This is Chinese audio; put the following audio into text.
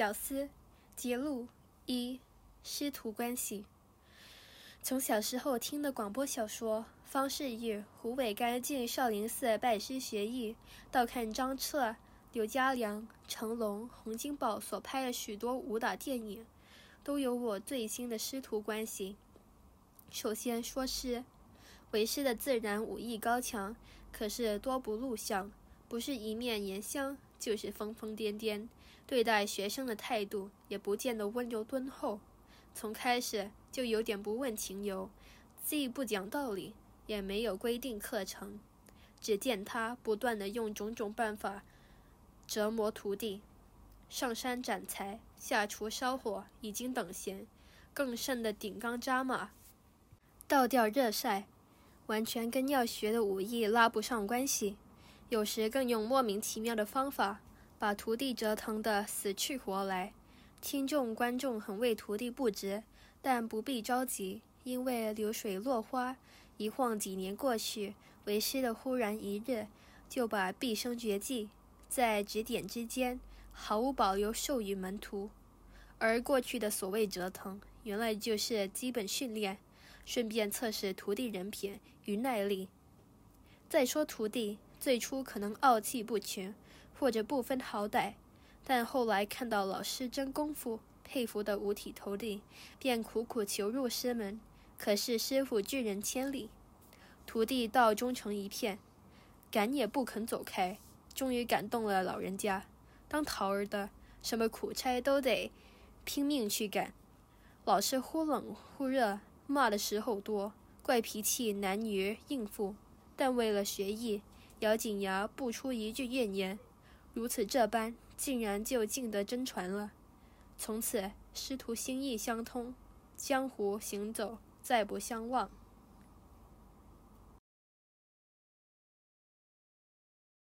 小思节录一师徒关系。从小时候听的广播小说，方世玉、胡伟干进少林寺拜师学艺，到看张彻、刘家良、成龙、洪金宝所拍的许多武打电影，都有我最新的师徒关系。首先说师，为师的自然武艺高强，可是多不露相，不是一面严香，就是疯疯癫癫，对待学生的态度也不见得温柔敦厚。从开始就有点不问情由，既不讲道理，也没有规定课程。只见他不断的用种种办法折磨徒弟，上山斩柴，下厨烧火，已经等闲；更甚的顶缸扎马，倒吊热晒，完全跟要学的武艺拉不上关系。有时更用莫名其妙的方法，把徒弟折腾得死去活来。听众观众很为徒弟不值，但不必着急，因为流水落花，一晃几年过去，为师的忽然一日，就把毕生绝技在指点之间毫无保留授予门徒。而过去的所谓折腾，原来就是基本训练，顺便测试徒弟人品与耐力。再说徒弟最初可能傲气不群，或者不分好歹。但后来看到老师真功夫，佩服得五体投地，便苦苦求入师门。可是师傅拒人千里，徒弟倒忠诚一片，赶也不肯走开。终于感动了老人家，当桃儿的什么苦差都得拼命去干。老师忽冷忽热，骂的时候多，怪脾气难于应付，但为了学艺，咬紧牙不出一句怨言。如此这般。竟然就尽得真传了，从此师徒心意相通，江湖行走再不相忘。